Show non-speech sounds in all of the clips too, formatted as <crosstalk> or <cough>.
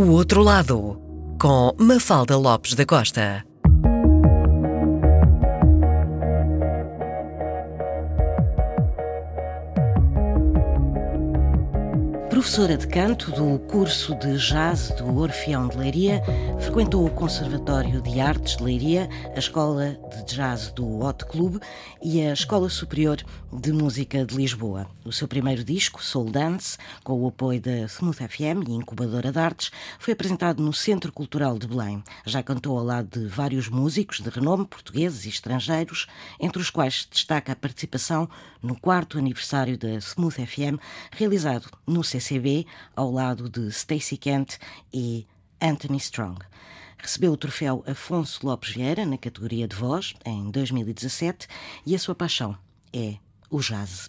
O Outro Lado, com Mafalda Lopes da Costa. Professora de canto do curso de jazz do Orfeão de Leiria, frequentou o Conservatório de Artes de Leiria, a Escola de Jazz do Hot Club e a Escola Superior de Música de Lisboa. O seu primeiro disco, Soul Dance, com o apoio da Smooth FM e Incubadora de Artes, foi apresentado no Centro Cultural de Belém. Já cantou ao lado de vários músicos de renome, portugueses e estrangeiros, entre os quais destaca a participação no quarto aniversário da Smooth FM, realizado no Ao lado de Stacey Kent e Anthony Strong. Recebeu o troféu Afonso Lopes Vieira na categoria de voz em 2017 e a sua paixão é o jazz.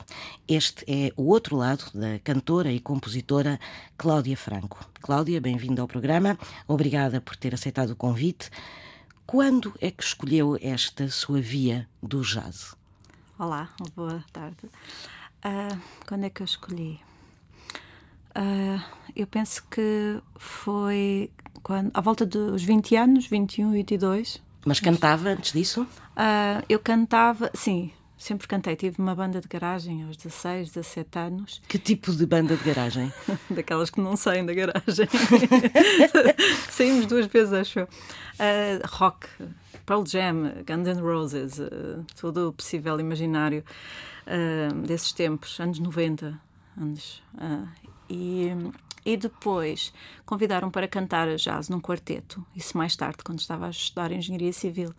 Este é o outro lado da cantora e compositora Cláudia Franco. Cláudia, bem-vinda ao programa. Obrigada por ter aceitado o convite. Quando é que escolheu esta sua via do jazz? Olá, boa tarde. Uh, quando é que eu escolhi? Uh, eu penso que foi quando, à volta dos 20 anos, 21, 22. Mas cantava antes disso? Uh, eu cantava, sim, Sempre cantei. Tive uma banda de garagem aos 16, 17 anos. Que tipo de banda de garagem? <laughs> Daquelas que não saem da garagem. <laughs> Saímos duas vezes, acho eu. Uh, rock, Pearl Jam, Guns N' Roses, uh, tudo o possível imaginário uh, desses tempos, anos 90. Anos, e e depois convidaram para cantar jazz num quarteto. Isso mais tarde, quando estava a estudar Engenharia Civil.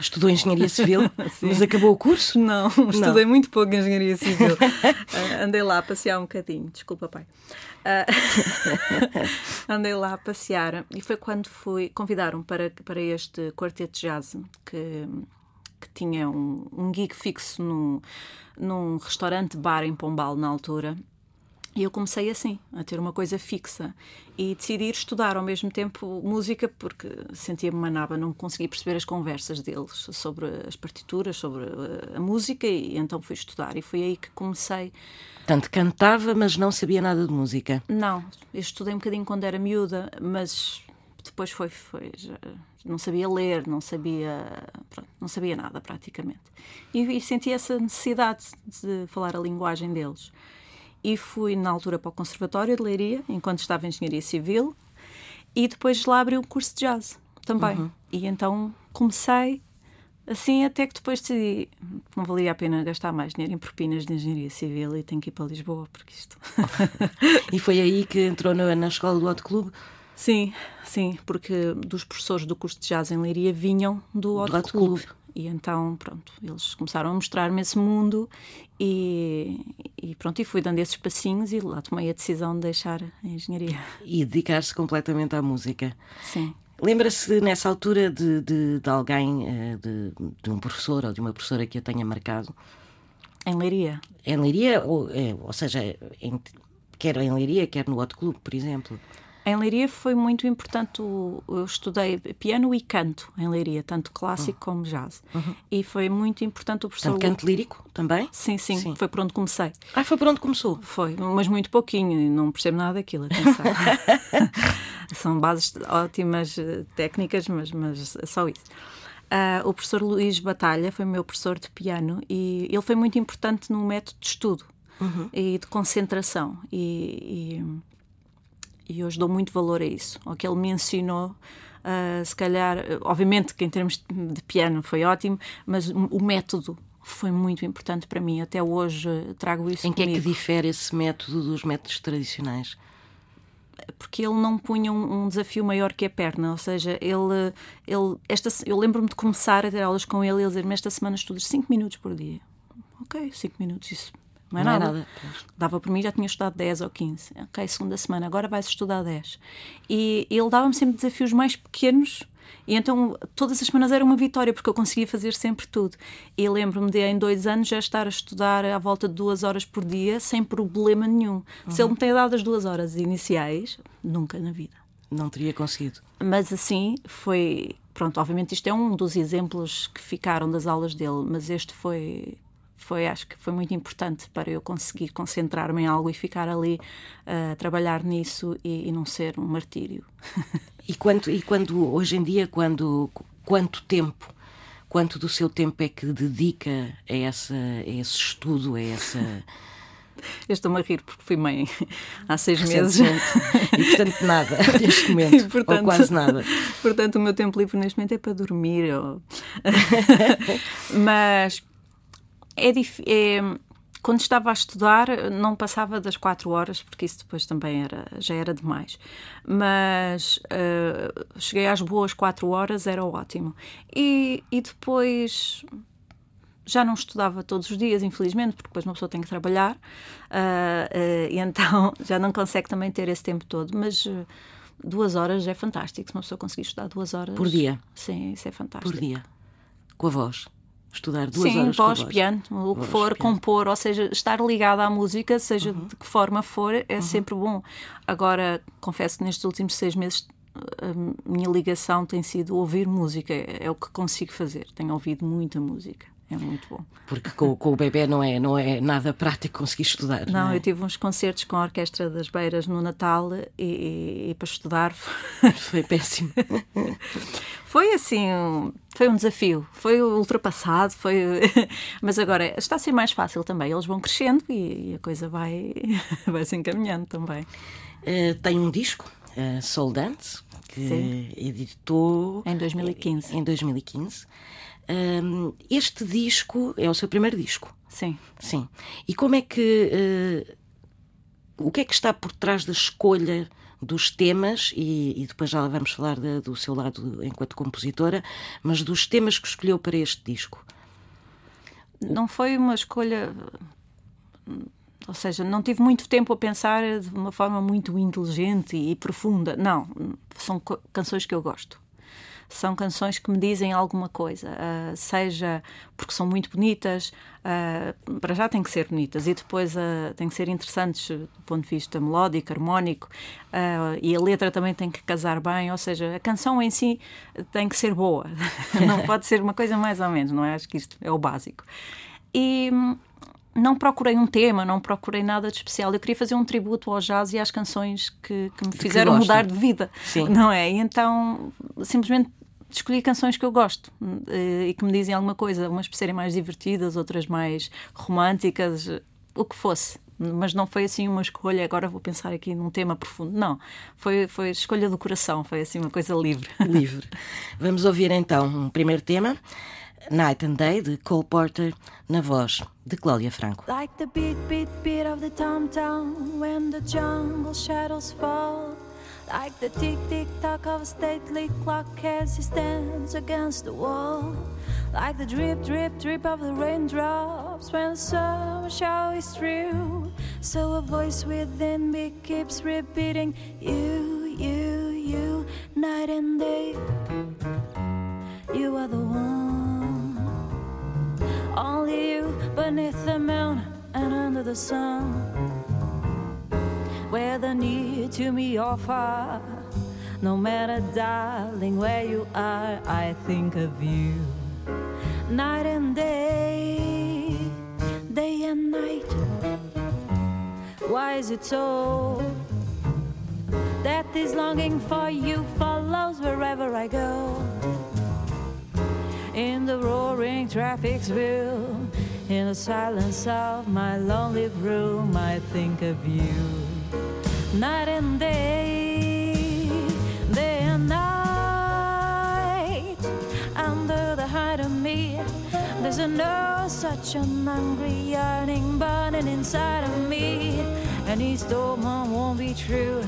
Estudou Engenharia Civil? <laughs> Mas acabou o curso? Não, estudei Não. muito pouco Engenharia Civil. uh, <laughs> andei lá a passear um bocadinho. Desculpa, pai. Uh, <laughs> andei lá a passear e foi quando fui. Convidaram para, para este quarteto de jazz que, que tinha um, um gig fixo num, num restaurante-bar em Pombal na altura e eu comecei assim, a ter uma coisa fixa. E decidi ir estudar ao mesmo tempo música, porque sentia-me manaba, não conseguia perceber as conversas deles sobre as partituras, sobre a música, e então fui estudar. E foi aí que comecei. Portanto, cantava, mas não sabia nada de música? Não, eu estudei um bocadinho quando era miúda, mas depois foi. foi não sabia ler, não sabia. Pronto, não sabia nada praticamente. E, e senti essa necessidade de falar a linguagem deles e fui na altura para o Conservatório de Leiria, enquanto estava em Engenharia Civil, e depois lá abri um curso de jazz também. Uhum. E então comecei assim até que depois decidi não valia a pena gastar mais dinheiro em propinas de engenharia civil e tenho que ir para Lisboa porque isto. <laughs> e foi aí que entrou na, na escola do Hot Club? Sim, sim, porque dos professores do curso de jazz em Leiria vinham do Hot, do Hot Club. Club. E então, pronto, eles começaram a mostrar-me esse mundo e, e, pronto, e fui dando esses passinhos e lá tomei a decisão de deixar a engenharia. E dedicar-se completamente à música. Sim. Lembra-se nessa altura de, de, de alguém, eh, de, de, um professor ou de uma professora que a tenha marcado? Em Leiria. Em Leiria, ou, é, ou seja, em, quer em Leiria, quer no Hot Club, por exemplo? Em Leiria foi muito importante. Eu estudei piano e canto em Leiria, tanto clássico uhum. como jazz. Uhum. E foi muito importante o professor. Tanto canto lírico também? Sim, sim, sim, Foi por onde comecei. Ah, foi por onde começou? Foi, mas muito pouquinho. Não percebo nada daquilo, <laughs> São bases ótimas eh, técnicas, mas, mas só isso. Uh, o professor Luís Batalha foi meu professor de piano e ele foi muito importante no método de estudo uhum. e de concentração. E, e e hoje dou muito valor a isso, ao que ele me ensinou. Uh, se calhar, obviamente que em termos de piano foi ótimo, mas o método foi muito importante para mim. Até hoje trago isso Em que comigo. é que difere esse método dos métodos tradicionais? Porque ele não punha um, um desafio maior que a perna, ou seja, ele, ele esta, eu lembro-me de começar a ter aulas com ele e ele dizer-me esta semana estudas 5 minutos por dia. Ok, 5 minutos, isso não é não nada. É nada. Dava por mim, já tinha estudado 10 ou 15. Ok, segunda semana, agora vais estudar 10. E ele dava-me sempre desafios mais pequenos e então todas as semanas era uma vitória, porque eu conseguia fazer sempre tudo. E lembro-me de em dois anos já estar a estudar à volta de duas horas por dia, sem problema nenhum. Uhum. Se ele me tem dado as duas horas iniciais, nunca na vida. Não teria conseguido. Mas assim foi. Pronto, obviamente isto é um dos exemplos que ficaram das aulas dele, mas este foi foi, acho que foi muito importante para eu conseguir concentrar-me em algo e ficar ali a uh, trabalhar nisso e, e, não ser um martírio. e, quanto, e quando, hoje em dia, quando, quanto tempo, quanto do seu tempo é que dedica a, essa, a esse estudo, a essa. <laughs> Eu estou-me a rir porque fui mãe há seis meses. E portanto nada <laughs> neste momento. Portanto, ou quase nada. Portanto, o meu tempo livre neste momento é para dormir. Ou... <laughs> Mas é, é, quando estava a estudar não passava das quatro horas porque isso depois também era já era demais mas uh, cheguei às boas quatro horas era ótimo e, e depois já não estudava todos os dias, infelizmente, porque depois uma pessoa tem que trabalhar, uh, uh, e então <laughs> já não consegue também ter esse tempo todo, mas uh, duas horas é fantástico. Se uma pessoa conseguir estudar duas horas. Por dia? Sim, isso é fantástico. Por dia. Com a voz? Estudar duas Sim, horas voz, piano, o que for, piano. compor, ou seja, estar ligado à música, seja uhum. de que forma for, é uhum. sempre bom. Agora, confesso que nestes últimos seis meses a minha ligação tem sido ouvir música, é o que consigo fazer. Tenho ouvido muita música. É muito bom. Porque com, com, o bebê não é, não é nada prático conseguir estudar. Não, não é? eu tive uns concertos com a Orquestra das Beiras no Natal e, e, e para estudar <laughs> foi péssimo. <laughs> foi assim, foi um desafio, foi ultrapassado, foi, <laughs> mas agora está a ser mais fácil também. Eles vão crescendo e, e a coisa vai, vai se encaminhando também. Uh, tem um disco, uh, Soul Dance, que Sim. editou em 2015. Em 2015. Um, este disco é o seu primeiro disco. Sim. Sim. E como é que. Uh, o que é que está por trás da escolha dos temas, e, e depois já vamos falar de, do seu lado enquanto compositora, mas dos temas que escolheu para este disco? Não foi uma escolha. Ou seja, não tive muito tempo a pensar de uma forma muito inteligente e profunda. Não, são canções que eu gosto são canções que me dizem alguma coisa, uh, seja porque são muito bonitas, uh, para já têm que ser bonitas e depois uh, têm que ser interessantes do ponto de vista melódico, harmónico e a letra também tem que casar bem, ou seja, a canção em si tem que ser boa, <laughs> não pode ser uma coisa mais ou menos, não é? Acho que isto é o básico. E não procurei um tema, não procurei nada de especial. Eu queria fazer um tributo ao jazz e às canções que, que me fizeram que mudar de vida, Sim. não é? E então simplesmente escolhi canções que eu gosto eh, e que me dizem alguma coisa, umas por serem mais divertidas, outras mais românticas, o que fosse. Mas não foi assim uma escolha, agora vou pensar aqui num tema profundo. Não, foi, foi escolha do coração, foi assim uma coisa livre. Livre. <laughs> Vamos ouvir então um primeiro tema. Night and Day, de Cole Porter, na voz de Cláudia Franco. Like the beat, beat, beat of the tom-tom when the jungle shadows fall Like the tick tick tock of a stately clock as he stands against the wall. Like the drip drip drip of the raindrops when the summer shower is through. So a voice within me keeps repeating, You, you, you, night and day. You are the one. Only you beneath the moon and under the sun whether near to me or far. No matter, darling, where you are, I think of you. Night and day, day and night. Why is it so that this longing for you follows wherever I go? In the roaring traffic's wheel, in the silence of my lonely room, I think of you night and day, day and night. Under the height of me, there's a no such an hungry yearning burning inside of me. And each storm won't be true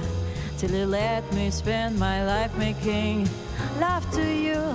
till you let me spend my life making love to you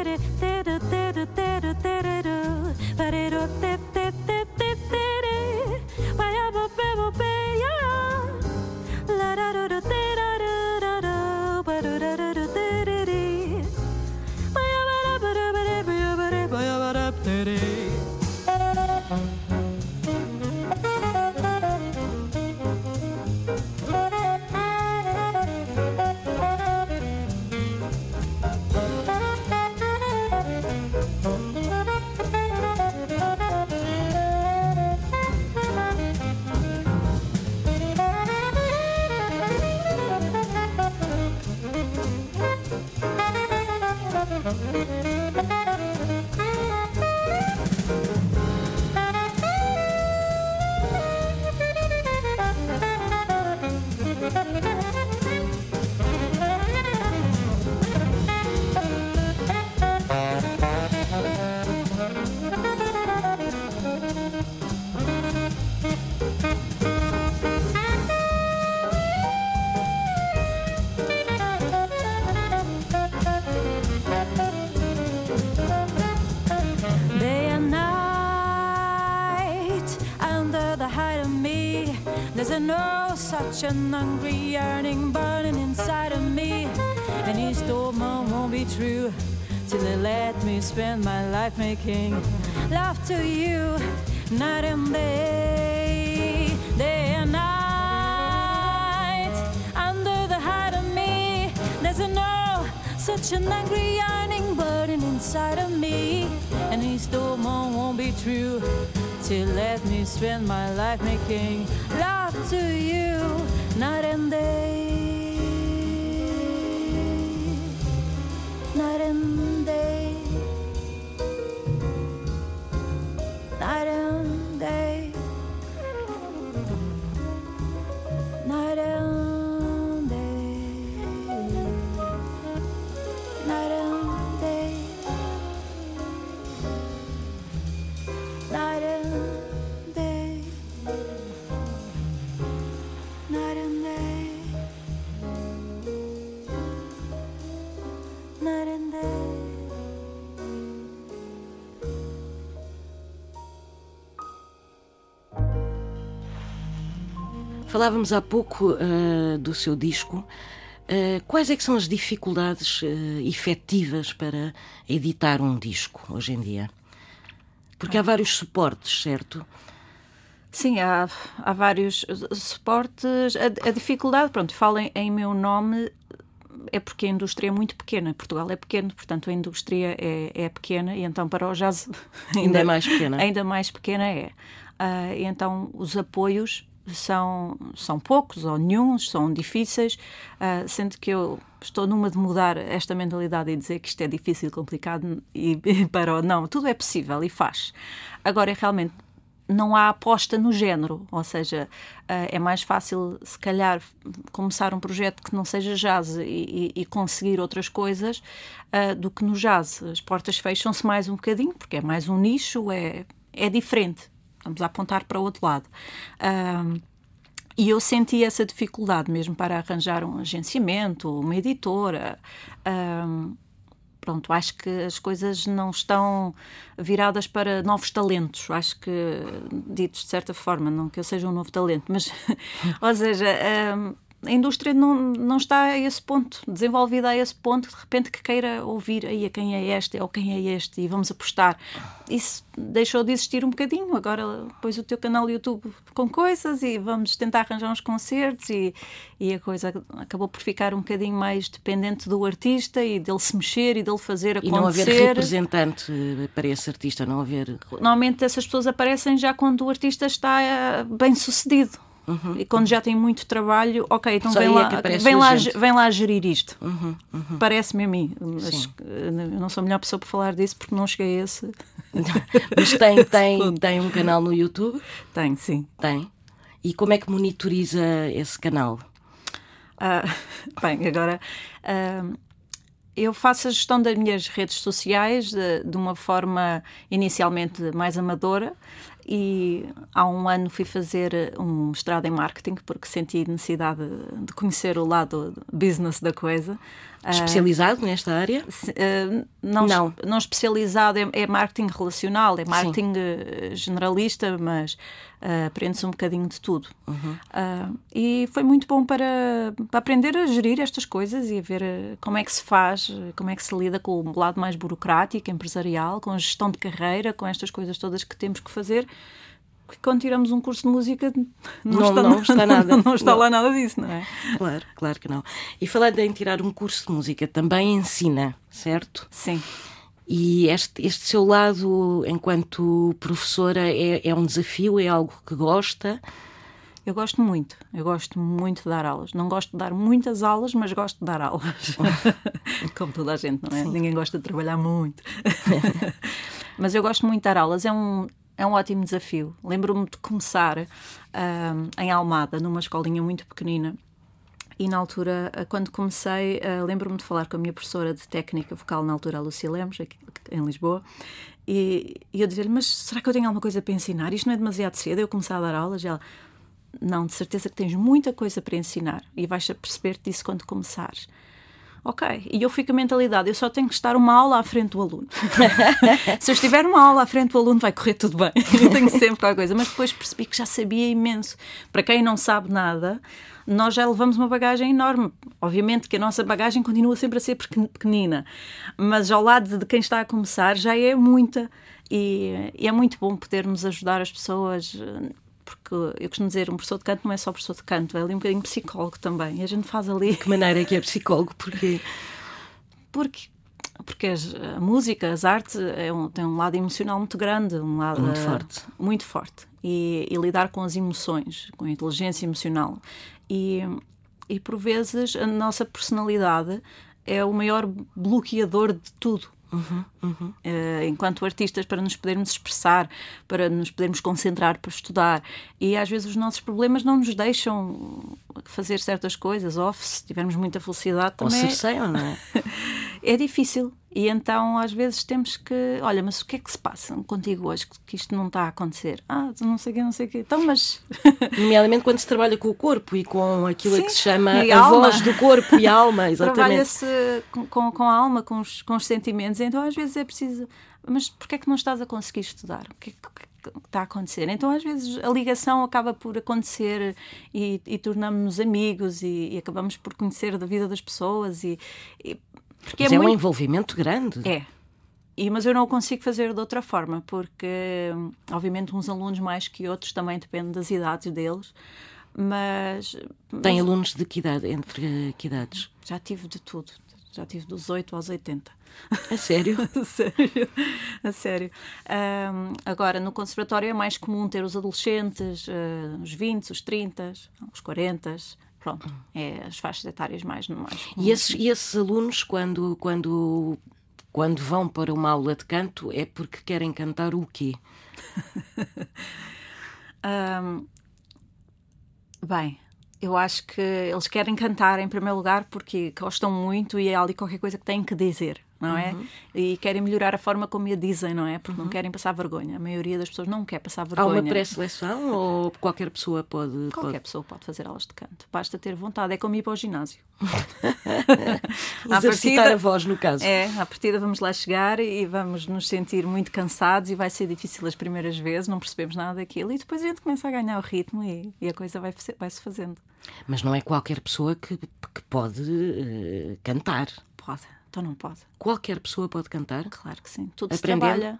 an hungry yearning burning inside of me. And he stole won't be true till they let me spend my life making love to you night and day, day and night. Under the height of me, there's a no, such an angry yearning burning inside of me. And he stole won't be true till they let me spend my life making love to you när än det Falávamos há pouco uh, do seu disco. Uh, quais é que são as dificuldades uh, efetivas para editar um disco hoje em dia? Porque há vários suportes, certo? Sim, há, há vários suportes. A, a dificuldade, pronto, falem em meu nome, é porque a indústria é muito pequena. Portugal é pequeno, portanto a indústria é, é pequena e então para o jazz <laughs> ainda, ainda mais pequena. Ainda mais pequena é. Uh, então os apoios são, são poucos ou nenhums, são difíceis, uh, sendo que eu estou numa de mudar esta mentalidade e dizer que isto é difícil, complicado e, e <laughs> para o não, tudo é possível e faz. Agora, realmente não há aposta no género, ou seja, uh, é mais fácil, se calhar, começar um projeto que não seja jazz e, e, e conseguir outras coisas uh, do que no jazz. As portas fecham-se mais um bocadinho, porque é mais um nicho, é, é diferente. Estamos a apontar para o outro lado. E eu senti essa dificuldade mesmo para arranjar um agenciamento, uma editora pronto, acho que as coisas não estão viradas para novos talentos. Acho que, ditos de certa forma, não que eu seja um novo talento, mas, <laughs> ou seja, a indústria não, não está a esse ponto, desenvolvida a esse ponto, de repente que queira ouvir aí a quem é este ou quem é este e vamos apostar. Isso deixou de existir um bocadinho. Agora pões o teu canal YouTube com coisas e vamos tentar arranjar uns concertos e, e a coisa acabou por ficar um bocadinho mais dependente do artista e dele se mexer e dele fazer acontecer. E não haver representante para esse artista, não haver... Normalmente essas pessoas aparecem já quando o artista está eh, bem sucedido Uhum, e quando uhum. já tem muito trabalho, ok, então vem lá, é vem, lá, vem lá gerir isto. Uhum, uhum. Parece-me a mim. Mas eu não sou a melhor pessoa para falar disso porque não cheguei a esse. <laughs> mas tem, tem, tem um canal no YouTube? Tem, sim. Tem. E como é que monitoriza esse canal? Uh, <laughs> bem, agora. Uh, eu faço a gestão das minhas redes sociais de, de, uma forma inicialmente mais amadora e há um ano fui fazer um mestrado em marketing porque senti necessidade de conhecer o lado business da coisa. Especializado uh, nesta área? Uh, não, não. não especializado, é, é, marketing relacional, é marketing Sim. Eh, generalista, mas uh, aprende-se um bocadinho de tudo. Uhum. e foi muito bom para, para, aprender a gerir estas coisas e a ver como é que se faz, como é que se lida com o lado mais burocrático, empresarial, com a gestão de carreira, com estas coisas todas que temos que fazer que quando tiramos um curso de música não, não está, não está nada. <laughs> Não, está não. lá nada disso, não é? Claro, claro que não. E falando em tirar um curso de música, também ensina, certo? Sim. E este, este seu lado, enquanto professora, é, é um desafio? É algo que gosta? Eu gosto muito, eu gosto muito de dar aulas. Não gosto de dar muitas aulas, mas gosto de dar aulas. <laughs> Como toda a gente, não é? Sim. Ninguém gosta de trabalhar muito. <laughs> mas eu gosto muito de dar aulas. É um, é um ótimo desafio. Lembro-me de começar em Almada, numa escolinha muito pequenina. E na altura, ah, quando comecei, uh, lembro-me de falar com a minha professora de técnica vocal, na altura, a Lucia Lemos, aqui em Lisboa, e, e eu dizer-lhe: Mas será que eu tenho alguma coisa para ensinar? Isto não é demasiado cedo? Eu começar a dar aulas? E ela: Não, de certeza que tens muita coisa para ensinar e vais perceber disso quando começares. Ok, e eu fico a mentalidade, eu só tenho que estar uma aula à frente do aluno. <laughs> Se eu estiver uma aula à frente do aluno, vai correr tudo bem. <laughs> Eu tenho sempre qualquer coisa. Mas depois percebi que já sabia imenso. Para quem não sabe nada, nós já levamos uma bagagem enorme. Obviamente que a nossa bagagem continua sempre a ser pequenina, mas ao lado de quem está a começar já é muita. E, e é muito bom podermos ajudar as pessoas porque eu costumo dizer, um professor de canto não é só professor de canto, é ali um bocadinho psicólogo também. E a gente faz ali. De que maneira é que é psicólogo? Porque. Porque porque a música, as artes, é um, tem um lado emocional muito grande, um lado muito forte. Muito forte. E, e, lidar com as emoções, com a inteligência emocional. E, e por vezes a nossa personalidade é o maior bloqueador de tudo. Uhum, uhum. Uh, enquanto artistas, para nos podermos expressar, para nos podermos concentrar para estudar. E às vezes os nossos problemas não nos deixam fazer certas coisas, ou se tivermos muita felicidade também. Ou cerceiam, não é? <laughs> é difícil. E então, às vezes, temos que. Olha, mas o que é que se passa contigo hoje que isto não está a acontecer? Ah, não sei o quê, não sei o quê. Então, mas. <laughs> Nomeadamente quando se trabalha com o corpo e com aquilo Sim, que se chama a, a voz do corpo e a alma, <laughs> exatamente. Trabalha-se com, com, com, a alma, com os, com os sentimentos. Então, às vezes, é preciso. Mas porquê é que não estás a conseguir estudar? O que é que está a acontecer. Então, às vezes, a ligação acaba por acontecer e, e tornamos-nos amigos e, e, acabamos por conhecer da vida das pessoas e, e porque Mas é, é muito... um envolvimento grande. É. E, mas eu não o consigo fazer de outra forma, porque, obviamente, uns alunos mais que outros também depende das idades deles. Mas. Tem mas... alunos de que idade? Entre que idades? Já tive de tudo. Já tive dos 8 aos 80. <laughs> A sério? a sério. A sério. Um, agora, no conservatório é mais comum ter os adolescentes, uh, os 20, os 30, os 40, Pronto, é as faixas etárias mais. mais e, esses, e esses alunos, quando, quando, quando vão para uma aula de canto, é porque querem cantar o quê? <laughs> um, bem, eu acho que eles querem cantar em primeiro lugar porque gostam muito e é ali qualquer coisa que têm que dizer não é? Uhum. E querem melhorar a forma como a dizem, não é? Porque uhum. não querem passar vergonha. A maioria das pessoas não quer passar vergonha. Há uma pré-seleção ou qualquer pessoa pode. Qualquer pode... pessoa pode fazer aulas de canto. Basta ter vontade. É como ir para o ginásio. <laughs> Exercitar partida, a voz, no caso. É, à partida vamos lá chegar e vamos nos sentir muito cansados e vai ser difícil as primeiras vezes, não percebemos nada daquilo e depois a gente começa a ganhar o ritmo e, e a coisa vai, vai se fazendo. Mas não é qualquer pessoa que, que pode uh, cantar. Pode. Então não pode. Qualquer pessoa pode cantar? Claro que sim. Tudo Aprender? se trabalha.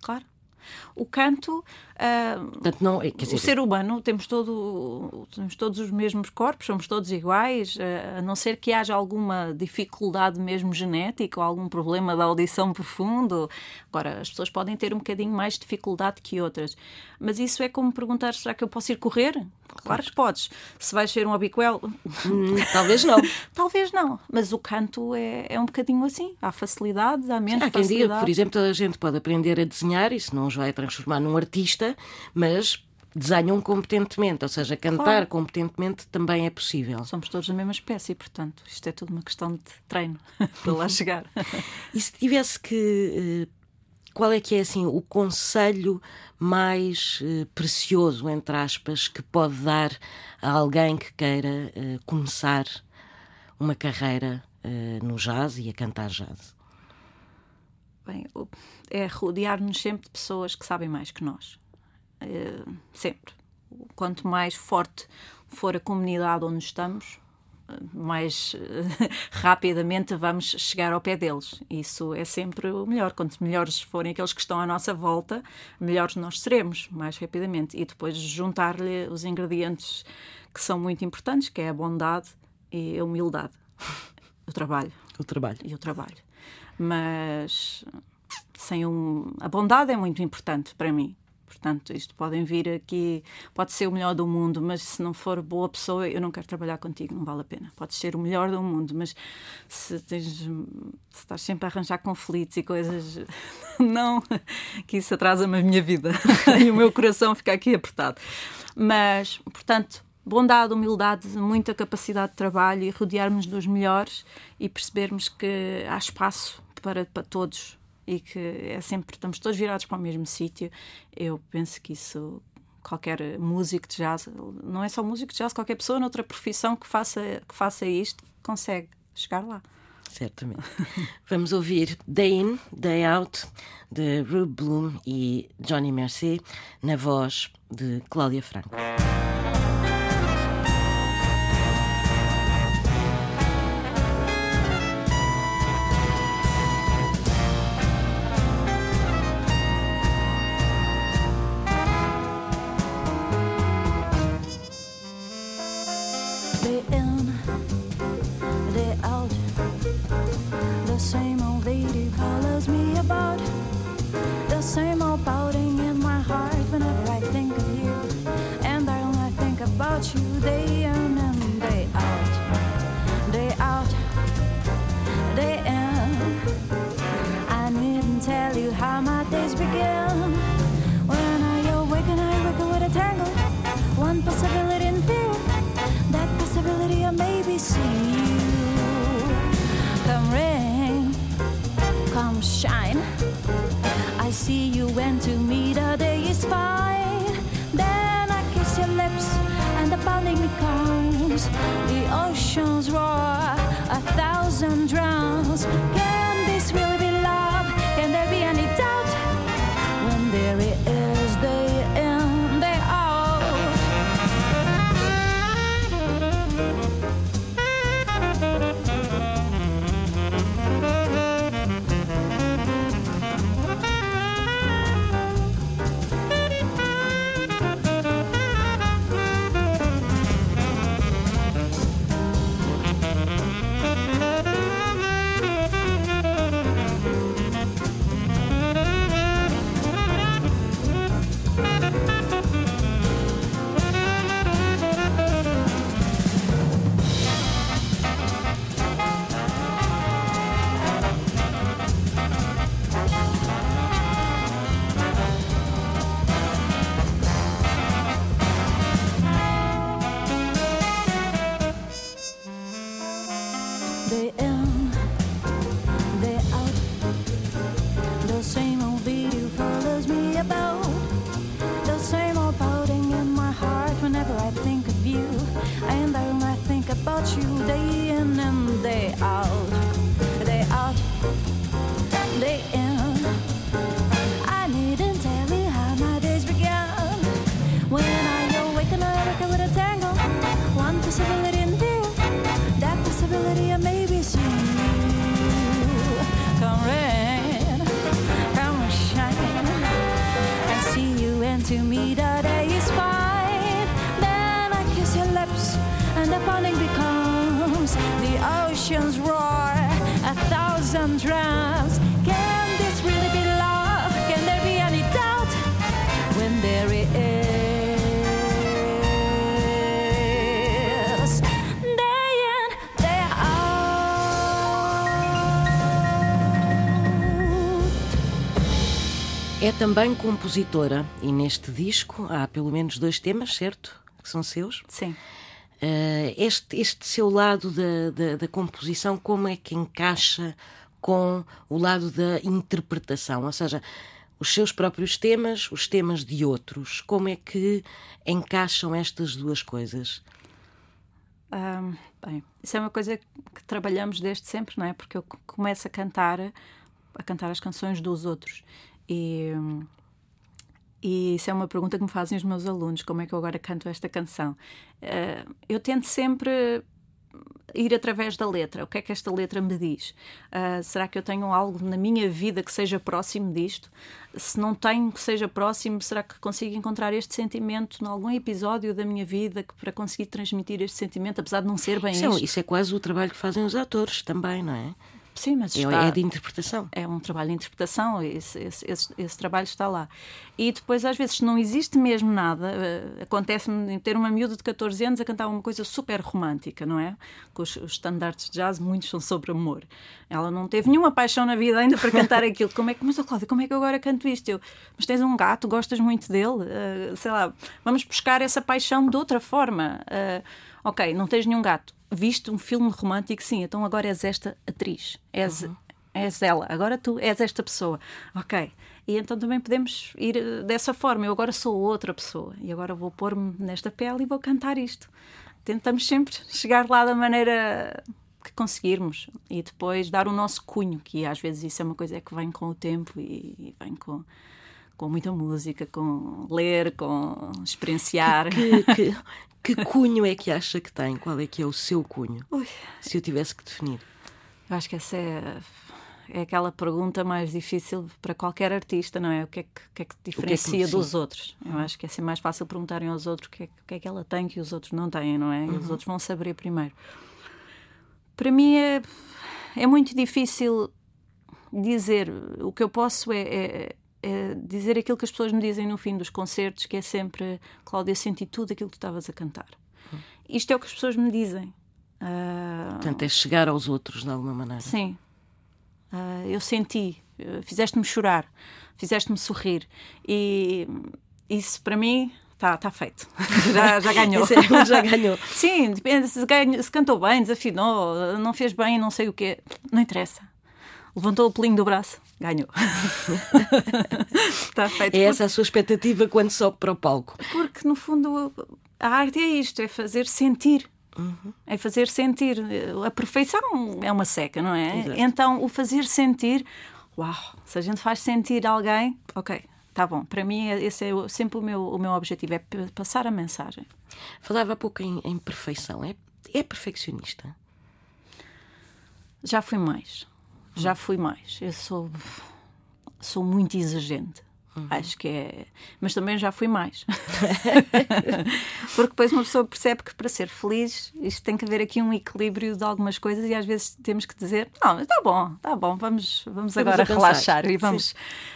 Claro. O canto, uh, Portanto, não, dizer... o ser humano, temos, todo, temos todos os mesmos corpos, somos todos iguais, uh, a não ser que haja alguma dificuldade mesmo genética ou algum problema da audição profundo. Agora, as pessoas podem ter um bocadinho mais dificuldade que outras. Mas isso é como perguntar: será que eu posso ir correr? Claro que podes. Se vais ser um abiquel. Hum, <laughs> talvez não. talvez não. Mas o canto é, é um bocadinho assim. Há facilidade, há menos há quem facilidade. Diga, por exemplo, toda a gente pode aprender a desenhar, isso não os vai transformar num artista, mas desenham competentemente, ou seja, cantar claro. competentemente também é possível. Somos todos da mesma espécie, portanto, isto é tudo uma questão de treino <laughs> para lá chegar. e se tivesse que eh, qual é que é assim o conselho mais uh, precioso, entre aspas, que pode dar a alguém que queira uh, começar uma carreira uh, no jazz e a cantar jazz? Bem, é rodear-nos sempre de pessoas que sabem mais que nós. sempre. Quanto mais forte for a comunidade onde estamos, mais uh, <laughs> rapidamente vamos chegar ao pé deles. Isso é sempre o melhor. Quanto melhores forem aqueles que estão à nossa volta, melhores nós seremos, mais rapidamente. E depois juntar-lhe os ingredientes que são muito importantes, que é a bondade e a humildade. <laughs> O trabalho. O trabalho. E o trabalho. Mas sem um... a bondade é muito importante para mim. Portanto, isto podem vir aqui, pode ser o melhor do mundo, mas se não for boa pessoa, eu não quero trabalhar contigo, não vale a pena. Pode ser o melhor do mundo, mas se, tens, se estás sempre a arranjar conflitos e coisas, <laughs> não, que isso atrasa-me a minha vida <laughs> e o meu coração fica aqui apertado. Mas, portanto, bondade, humildade, muita capacidade de trabalho e rodearmos dos melhores e percebermos que há espaço para, para todos e que é sempre estamos todos virados para o mesmo sítio. Eu penso que isso qualquer músico de jazz, não é só músico de jazz, qualquer pessoa noutra profissão que faça que faça isto consegue chegar lá. Certamente. <laughs> Vamos ouvir Day In, Day Out, de Rube Bloom e Johnny Mercer, na voz de Cláudia Franco. É também compositora e neste disco há pelo menos dois temas, certo? Que são seus. Sim. Eh, este, este seu lado da, da, da composição, como é que encaixa com o lado da interpretação? Ou seja, os seus próprios temas, os temas de outros, como é que encaixam estas duas coisas? Ahm, bem, isso é uma coisa que trabalhamos desde sempre, não é? Porque eu começo a cantar, a cantar as canções dos outros. E, e isso é uma pergunta que me fazem os meus alunos: como é que eu agora canto esta canção? Ah, eu tento sempre ir através da letra. O que é que esta letra me diz? Ah, será que eu tenho algo na minha vida que seja próximo disto? Se não tenho que seja próximo, será que consigo encontrar este sentimento em algum episódio da minha vida que, para conseguir transmitir este sentimento, apesar de não ser bem Isso é, isto? isso é quase o trabalho que fazem os atores também, não é? Sim, mas É, está... é de interpretação. é um trabalho de interpretação, esse, esse, esse, esse trabalho está lá. E depois, às vezes, não existe mesmo nada, eh, acontece-me ter uma miúda de 14 anos a cantar uma coisa super romântica, não é? Com os, os standards de jazz, muitos são sobre amor. Ela não teve nenhuma paixão na vida ainda para cantar aquilo. Como é que, mas, oh, Cláudia, como é que eu agora canto isto? Eu, mas tens um gato, gostas muito dele? Eh, sei lá, vamos buscar essa paixão de outra forma. Eh, ok, não tens nenhum gato. Viste um filme romântico, sim, então agora és esta atriz. És, és ela, agora tu és esta pessoa. Ok. E então também podemos ir eh, dessa forma. Eu agora sou outra pessoa e agora vou pôr-me nesta pele e vou cantar isto. Tentamos sempre <laughs> chegar lá da maneira que conseguirmos e depois dar o nosso cunho, que às vezes isso é uma coisa que vem com o tempo e, e vem com, com muita música, com ler, com experienciar. Que, que, que, cunho é que acha que tem? Qual é que é o seu cunho? Ui. Se eu tivesse que definir. Eu acho que essa é, é aquela pergunta mais difícil para qualquer artista, não é? O que é que, que, é que diferencia que é dos outros? Eu acho que é assim mais fácil perguntarem aos outros o que, é, o que é que ela tem que os outros não têm, não é? Uhum. E os uhum. outros vão saber primeiro para mim é, é muito difícil dizer. O que eu posso é, é, dizer aquilo que as pessoas me dizem no fim dos concertos, que é sempre, Cláudia, senti tudo aquilo que tu estavas a cantar. Hum. Isto é o que as pessoas me dizem. Uh, Portanto, é chegar aos outros de alguma maneira. Sim. Uh, eu senti, uh, fizeste-me chorar, fizeste-me sorrir. E isso para mim está tá feito. <laughs> Já, já ganhou. É, já ganhou. <laughs> Sim, depende se, ganho, se cantou bem, desafinou, não fez bem, não sei o quê. Não interessa. Levantou o pelinho do braço, ganhou. está <laughs> feito. É essa a sua expectativa quando sobe para o palco? Porque, no fundo, a arte é isto, é fazer sentir. Uhum. É fazer sentir. A perfeição é uma seca, não é? Exato. Então, o fazer sentir, uau, se a gente faz sentir alguém, ok, Tá bom, para mim esse é sempre o meu, o meu objetivo, é passar a mensagem. Falava há pouco em, em perfeição, é, é perfeccionista? Já fui mais, já fui mais. Eu sou, sou muito exigente. Uhum. Acho que é. Mas também já fui mais. <laughs> Porque depois uma pessoa percebe que para ser feliz isto tem que haver aqui um equilíbrio de algumas coisas e às vezes temos que dizer: não, está bom, está bom, vamos, vamos, vamos agora relaxar e vamos.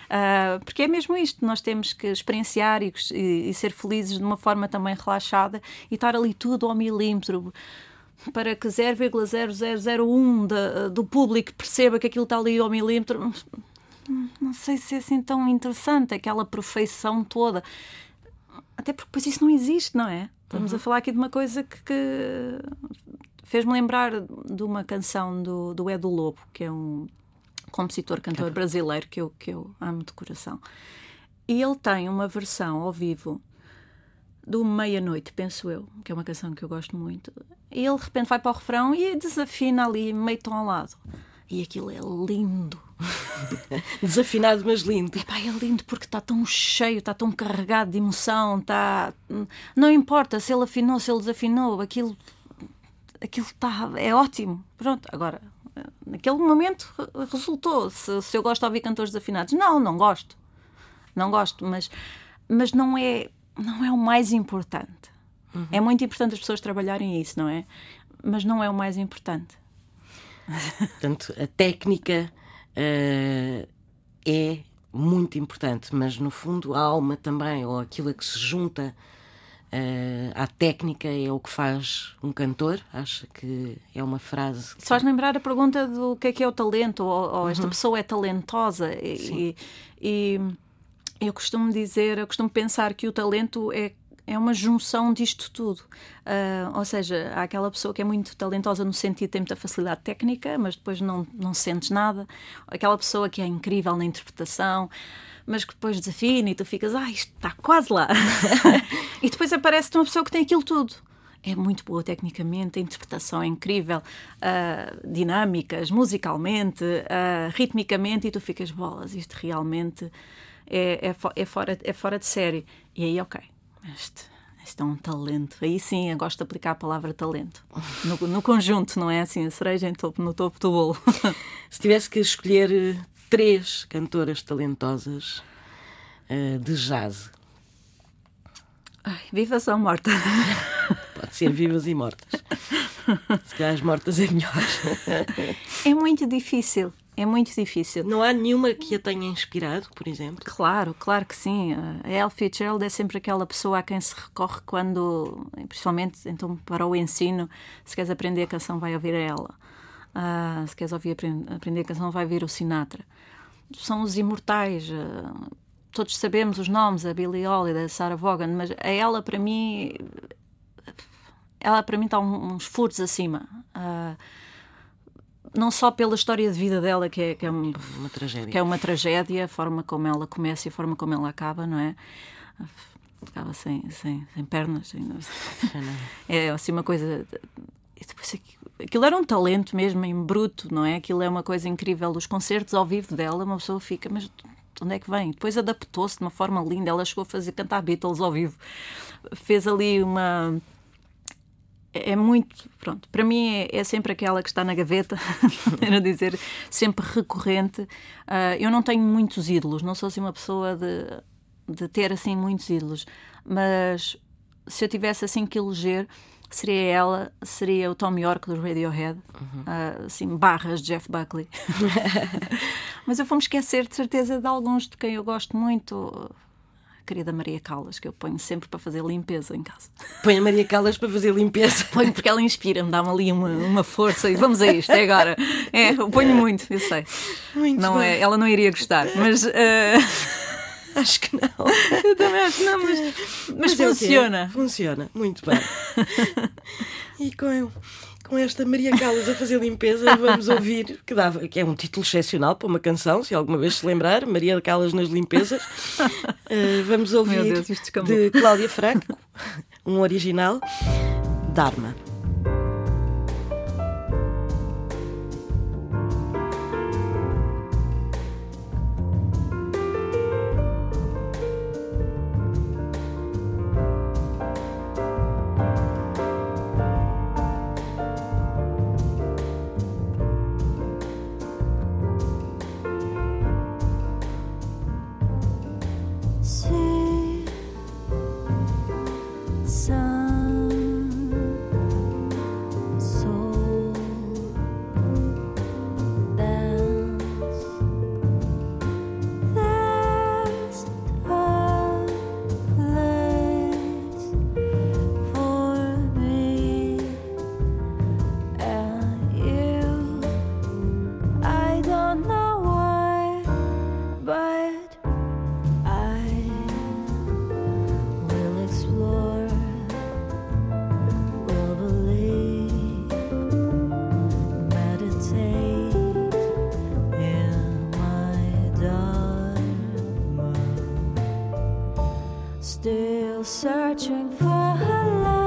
Uh, porque é mesmo isto, nós temos que experienciar e, e, e ser felizes de uma forma também relaxada e estar ali tudo ao milímetro para que 0,0001 do público perceba que aquilo está ali ao milímetro não sei se é assim tão interessante, aquela perfeição toda. Até porque depois isso não existe, não é? Estamos uhum. a falar aqui de uma coisa que, que fez-me lembrar de uma canção do, do Edu Lobo, que é um compositor, cantor brasileiro que eu, que eu amo de coração. E ele tem uma versão ao vivo do Meia-Noite, penso eu, que é uma canção que eu gosto muito. E ele de repente vai para o refrão e desafina ali meio tom ao lado. E aquilo é lindo. <laughs> Desafinado, mas lindo. Epá, é lindo porque está tão cheio, está tão carregado de emoção. Está... Não importa se ele afinou, se ele desafinou, aquilo, aquilo está... é ótimo. Pronto, agora, naquele momento resultou. Se, se eu gosto de ouvir cantores desafinados, não, não gosto. Não gosto, mas, mas não, é, não é o mais importante. Uhum. É muito importante as pessoas trabalharem isso, não é? Mas não é o mais importante. Portanto, a técnica uh, é muito importante, mas no fundo a alma também, ou aquilo a que se junta uh, à técnica, é o que faz um cantor. Acha que é uma frase. Que... Faz lembrar a pergunta do que é que é o talento, ou, ou esta uhum. pessoa é talentosa. E, e, eu costumo dizer, eu costumo pensar que o talento é é uma junção disto tudo. Uh, ou seja, há aquela pessoa que é muito talentosa no sentido de ter muita facilidade técnica, mas depois não, não sentes nada. Aquela pessoa que é incrível na interpretação, mas que depois desafina e tu ficas, ah, isto está quase lá. <laughs> e depois aparece-te uma pessoa que tem aquilo tudo. É muito boa tecnicamente, a interpretação é incrível, uh, dinâmicas, musicalmente, uh, ritmicamente, e tu ficas bolas. Isto realmente é, é, é, fora, é fora de série. E aí, ok, este, este é um talento. Aí sim, eu gosto de aplicar a palavra talento. No, no conjunto, não é assim? A cereja em topo, no topo do bolo. <laughs> Se tivesse que escolher eh, três cantoras talentosas uh, de jazz. Ai, vivas ou mortas? <laughs> Pode ser vivas e mortas. Se calhar as mortas é melhor. É muito difícil. É muito difícil. Não há nenhuma que a tenha inspirado, por exemplo? Claro, claro que sim. A Ella Fitzgerald é sempre aquela pessoa a quem se recorre quando, principalmente então para o ensino, se queres aprender a canção, vai ouvir a ela. Uh, se queres ouvir, aprender a canção, vai ouvir o Sinatra. São os imortais. Uh, todos sabemos os nomes, a Billie Holiday, a Sarah Vaughan, mas a ela, para mim, ela para mim está uns furos acima. Uh, não só pela história de vida dela, que é, que é uma, uma tragédia. que é uma tragédia, a forma como ela começa e a forma como ela acaba, não é? Acaba sem, sem, sem pernas. Sem... <laughs> É assim uma coisa. Depois aquilo era um talento mesmo em bruto, não é? Aquilo é uma coisa incrível. Os concertos ao vivo dela, uma pessoa fica, mas de onde é que vem? Depois adaptou-se de uma forma linda. Ela chegou a fazer cantar Beatles ao vivo. Fez ali uma é muito, pronto, para mim é, é, sempre aquela que está na gaveta, <laughs> era dizer, sempre recorrente. Uh, eu não tenho muitos ídolos, não sou assim uma pessoa de, de ter assim muitos ídolos, mas se eu tivesse assim que eleger, seria ela, seria o Tom York do Radiohead, uhum. uh, assim, barras de Jeff Buckley. <laughs> <laughs> Mas eu vou-me esquecer de certeza de alguns de quem eu gosto muito. Querida Maria Callas, que eu ponho sempre para fazer limpeza em casa. Põe a Maria Callas para fazer limpeza? <laughs> Ponho porque ela inspira-me, dá-me ali uma, uma força e vamos a isto, é agora. É, eu ponho muito, eu sei. Muito não é, ela não iria gostar, mas. Uh... <laughs> Acho que não. Eu também acho que não, mas, mas, mas funciona. Funciona, muito bem. <laughs> e com, com esta Maria Callas a fazer limpeza, vamos ouvir, que, que é um título excepcional para uma canção, se alguma vez se lembrar, Maria Callas nas limpezas. Uh, <laughs> vamos ouvir Deus, de Cláudia Franco, um original, Dharma. still searching for her love.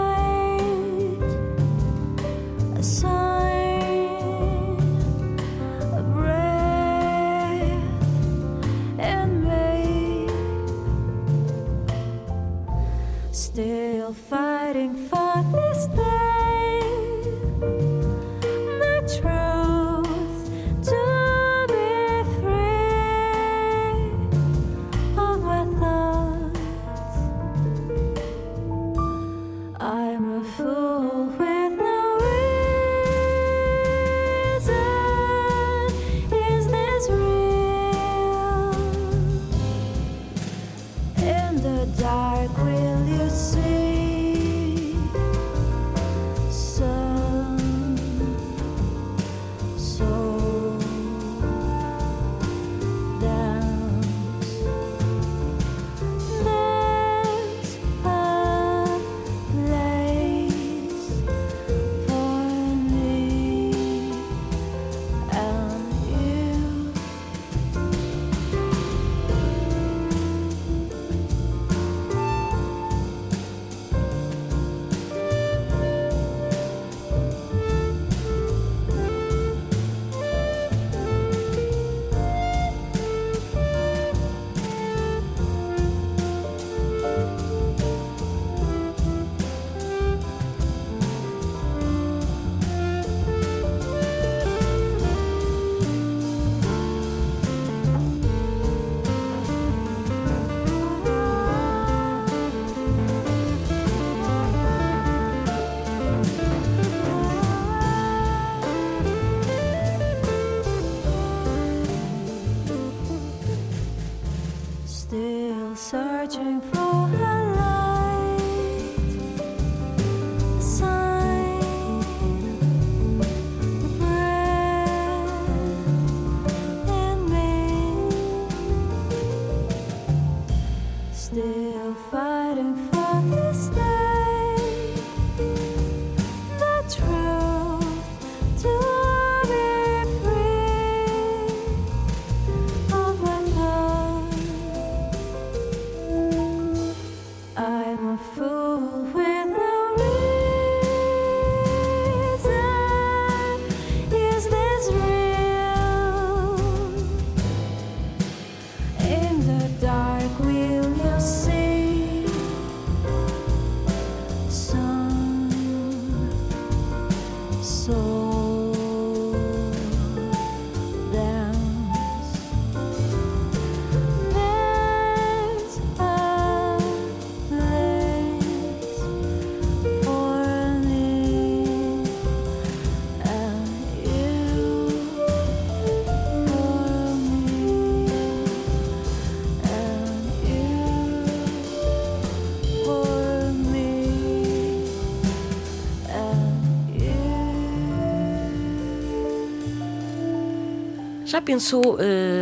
Já pensou uh,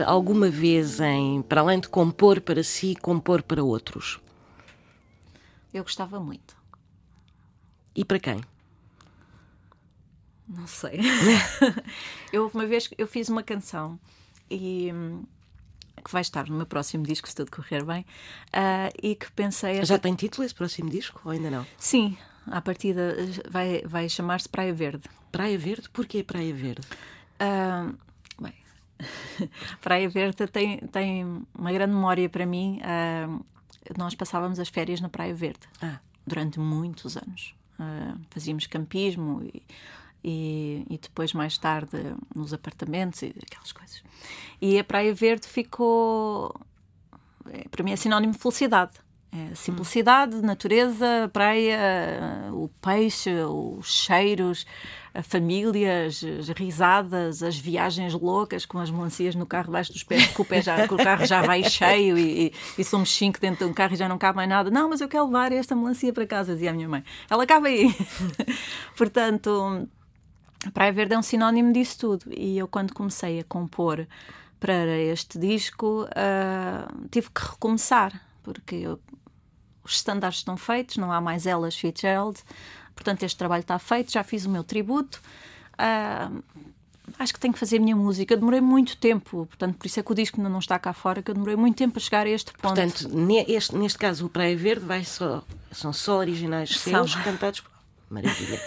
alguma vez em, para além de compor para si, compor para outros? Eu gostava muito. E para quem? Não sei. <laughs> eu uma vez eu fiz uma canção e que vai estar no meu próximo disco, se tudo correr bem, uh, e que pensei. Já tem título esse próximo disco ou ainda não? Sim, à partida vai, vai chamar-se Praia Verde. Praia Verde? Porquê Praia Verde? Uh, <laughs> Praia Verde tem, tem uma grande memória para mim. Uh, nós passávamos as férias na Praia Verde ah. durante muitos anos. Uh, fazíamos campismo e, e, e, depois mais tarde nos apartamentos e aquelas coisas. E a Praia Verde ficou, é, para mim, é sinónimo de felicidade. É simplicidade, natureza, praia, o peixe, os cheiros, a família, as, as, risadas, as viagens loucas com as melancias no carro debaixo dos pés, porque o, pé já, o carro já vai cheio e, e, somos cinco dentro de um carro e já não cabe mais nada. Não, mas eu quero levar esta melancia para casa, dizia a minha mãe. Ela cabe aí. <laughs> Portanto, Praia Verde é um sinónimo disso tudo. E eu, quando comecei a compor para este disco, uh, tive que recomeçar, porque os estándares estão feitos, não há mais elas Fitzgerald, portanto este trabalho está feito, já fiz o meu tributo. Uh, acho que tenho que fazer a minha música. Eu demorei muito tempo, portanto, por isso é que o disco ainda não está cá fora, que eu demorei muito tempo a chegar a este ponto. Portanto, neste, neste caso, o Praia Verde vai só, são só originais seus, cantados. <laughs> Maravilha.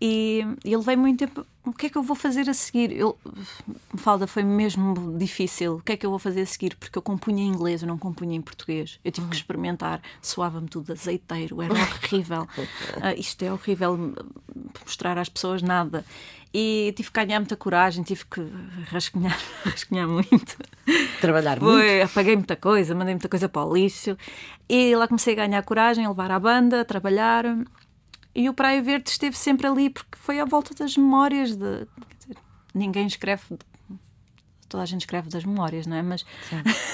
E, e ele veio muito tempo. O que é que eu vou fazer a seguir? Eu, Falda foi mesmo difícil. O que é que eu vou fazer a seguir? Porque eu compunha em inglês, eu não compunha em português. Eu tive que experimentar, soava-me tudo azeiteiro, era <laughs> horrível. uh, isto é horrível mostrar às pessoas nada. E tive que ganhar muita coragem, tive que rascunhar, <laughs> rascunhar muito. Trabalhar Foi, muito. Apaguei muita coisa, mandei muita coisa para o lixo. E lá comecei a ganhar coragem, a levar a banda, a trabalhar. E o Praia Verde esteve sempre ali porque foi à volta das memórias de. Dizer, ninguém escreve. Toda a gente escreve das memórias, não é? Mas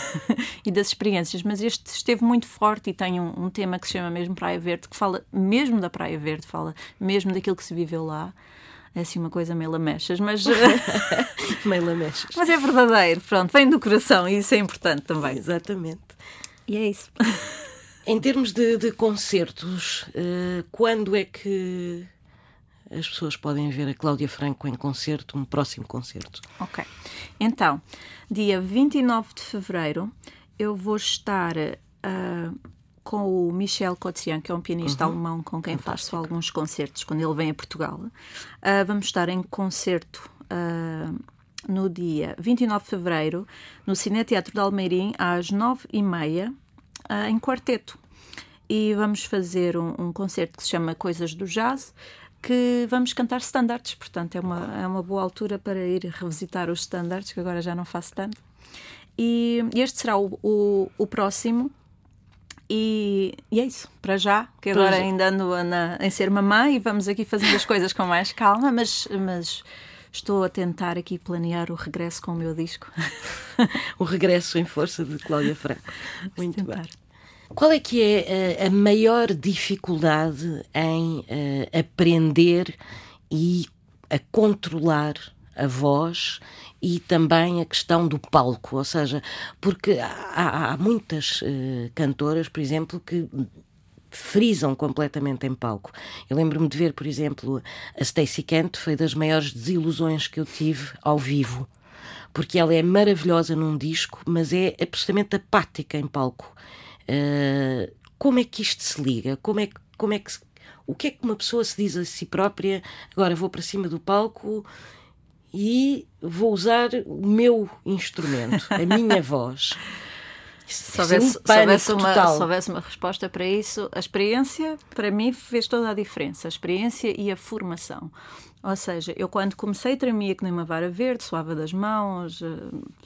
<laughs> e das experiências. Mas este esteve muito forte e tem um, um, tema que se chama mesmo Praia Verde, que fala mesmo da Praia Verde, fala mesmo daquilo que se viveu lá. É assim uma coisa meio lamechas, mas. <laughs> <laughs> meio lamechas. Mas é verdadeiro, pronto, vem do coração e isso é importante também. Exatamente. E é isso. Em termos de, de concertos, uh, quando é que as pessoas podem ver a Cláudia Franco em concerto, um próximo concerto? Ok. Então, dia 29 de fevereiro, eu vou estar uh, com o Michel Cotian, que é um pianista uhum. alemão com quem Fantástico. faço alguns concertos quando ele vem a Portugal. Uh, vamos estar em concerto. Uh, no dia 29 de fevereiro, no Cine Teatro de Almeirim, às 9h30, uh, em quarteto. E vamos fazer um, um, concerto que se chama Coisas do Jazz, que vamos cantar standards, portanto é uma, é uma boa altura para ir revisitar os standards, que agora já não faço tanto. E este será o, o, o próximo. E, e, é isso, para já, que agora ainda ando na, em ser mamãe e vamos aqui fazendo as coisas com mais calma, mas, mas estou a tentar aqui planear o regresso com o meu disco. <laughs> o regresso em força de Cláudia Franco. Muito bem. Qual é que é a, eh, a maior dificuldade em uh, aprender e a controlar a voz e também a questão do palco, ou seja, porque há, há muitas uh, cantoras, por exemplo, que frisam completamente em palco. Eu lembro-me de ver, por exemplo, a Stacey Kent, foi das maiores desilusões que eu tive ao vivo, porque ela é maravilhosa num disco, mas é absolutamente apática em palco. Uh, como é que isto se liga? Como é que, como é que se, o que é que uma pessoa se diz a si própria? Agora vou para cima do palco e vou usar o meu instrumento, a minha <laughs> voz. Se houvesse, se, houvesse uma, se houvesse uma resposta para isso, a experiência, para mim, fez toda a diferença. A experiência e a formação. Ou seja, eu quando comecei tremia que nem uma vara verde, suava das mãos, eh,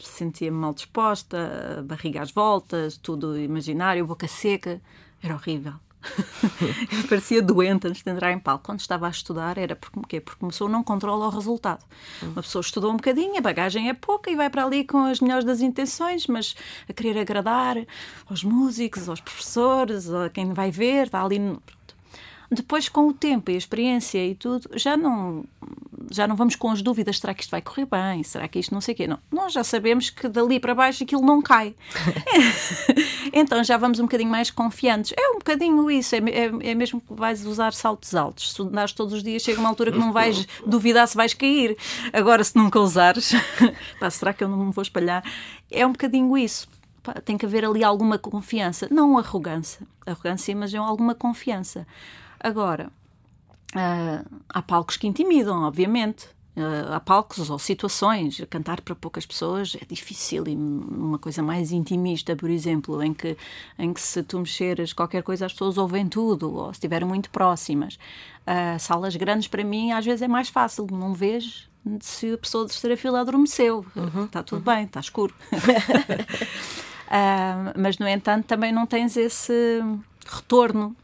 sentia-me mal disposta, barriga às voltas, tudo imaginário, boca seca. Era horrível. <laughs> parecia doente antes de entrar em palco. Quando estava a estudar, era porque, porque pessoa não controla o resultado. Uma pessoa estudou um bocadinho, a bagagem é pouca e vai para ali com as melhores das intenções, mas a querer agradar aos músicos, aos professores, a quem vai ver, está ali. Depois, com o tempo e a experiência e tudo, já não já não vamos com as dúvidas, será que isto vai correr bem? Será que isto não sei o quê? Não, nós já sabemos que dali para baixo aquilo não cai. <laughs> então já vamos um bocadinho mais confiantes. É um bocadinho isso, é, é, é, mesmo que vais usar saltos altos. Se andares todos os dias, chega uma altura que não vais duvidar se vais cair. Agora, se nunca usares, <laughs> pá, será que eu não me vou espalhar? É um bocadinho isso. Tem que haver ali alguma confiança, não arrogância, arrogância, mas é alguma confiança. Agora, Uh, há palcos que intimidam, obviamente. Uh, há palcos ou situações. Cantar para poucas pessoas é difícil. E uma coisa mais intimista, por exemplo, em que, em que se tu mexeres qualquer coisa as pessoas ouvem tudo, ou se estiverem muito próximas. Uh, salas grandes, para mim, às vezes é mais fácil. Não vês se a pessoa de terceira fila adormeceu. Uhum, está tudo uhum. bem, está escuro. <laughs> mas, no entanto, também não tens esse retorno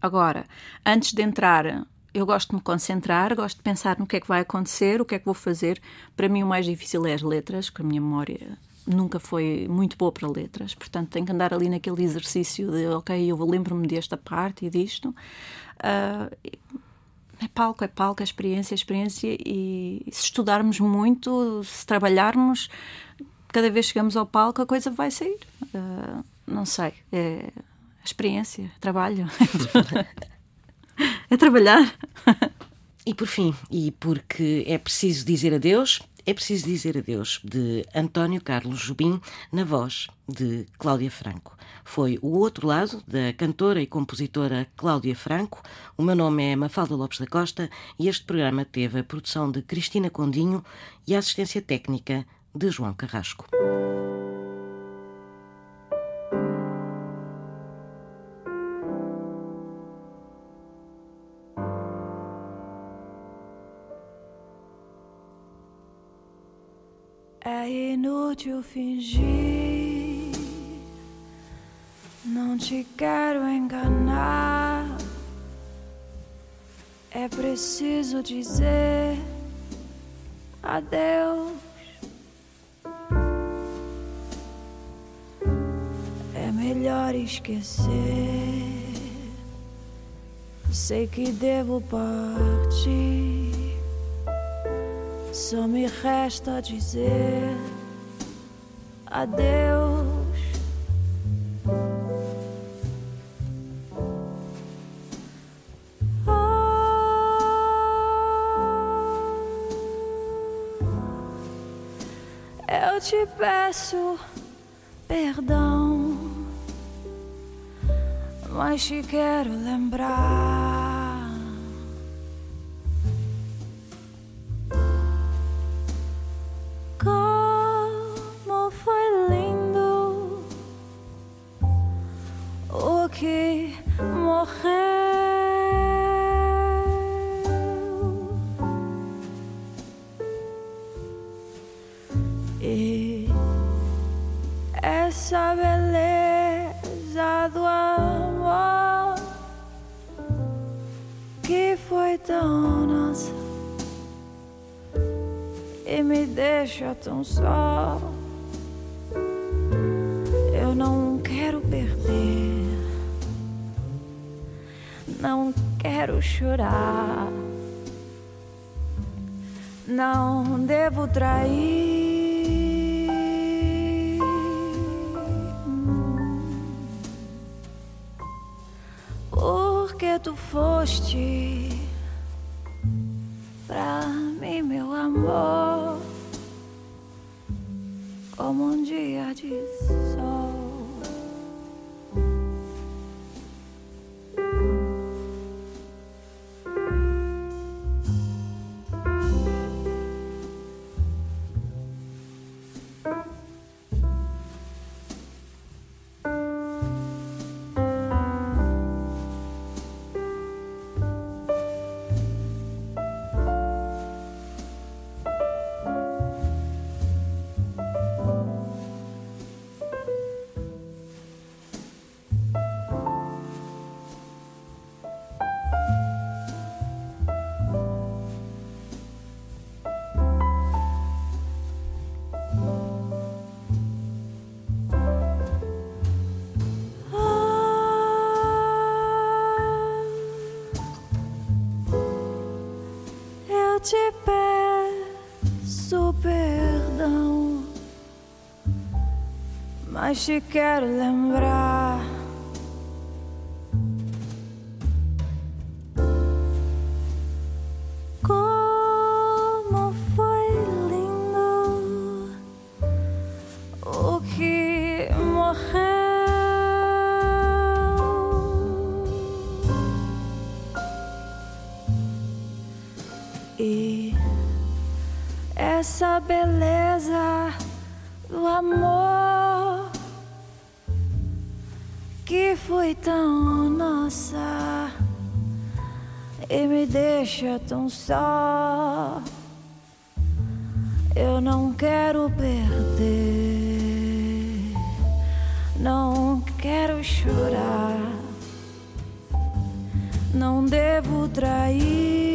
Agora, antes de entrar, eu gosto de me concentrar, gosto de pensar no que é que vai acontecer, o que é que vou fazer. Para mim, o mais difícil é as letras, porque a minha memória nunca foi muito boa para letras, portanto, tenho que andar ali naquele exercício de, ok, eu lembro-me desta parte e disto. Uh, é palco, é palco, é experiência, é experiência, e se estudarmos muito, se trabalharmos, cada vez chegamos ao palco, a coisa vai sair. Uh, não sei, é, experiência, trabalho. <laughs> é trabalhar. E por fim, e porque é preciso dizer adeus, é preciso dizer adeus de António Carlos Jubim na voz de Cláudia Franco. Foi o outro lado da cantora e compositora Cláudia Franco. O meu nome é Mafalda Lopes da Costa e este programa teve a produção de Cristina Condinho e a assistência técnica de João Carrasco. Inútil fingir. Não te quero enganar. É preciso dizer adeus. É melhor esquecer. Sei que devo partir. Só me resta dizer adeus. Eu te peço perdão, mas te quero lembrar. Chorar, não devo trair. Porque tu foste pra mim, meu amor como um dia de sol. Mas te quero lembrar. Tão nossa e me deixa tão só. Eu não quero perder, não quero chorar, não devo trair.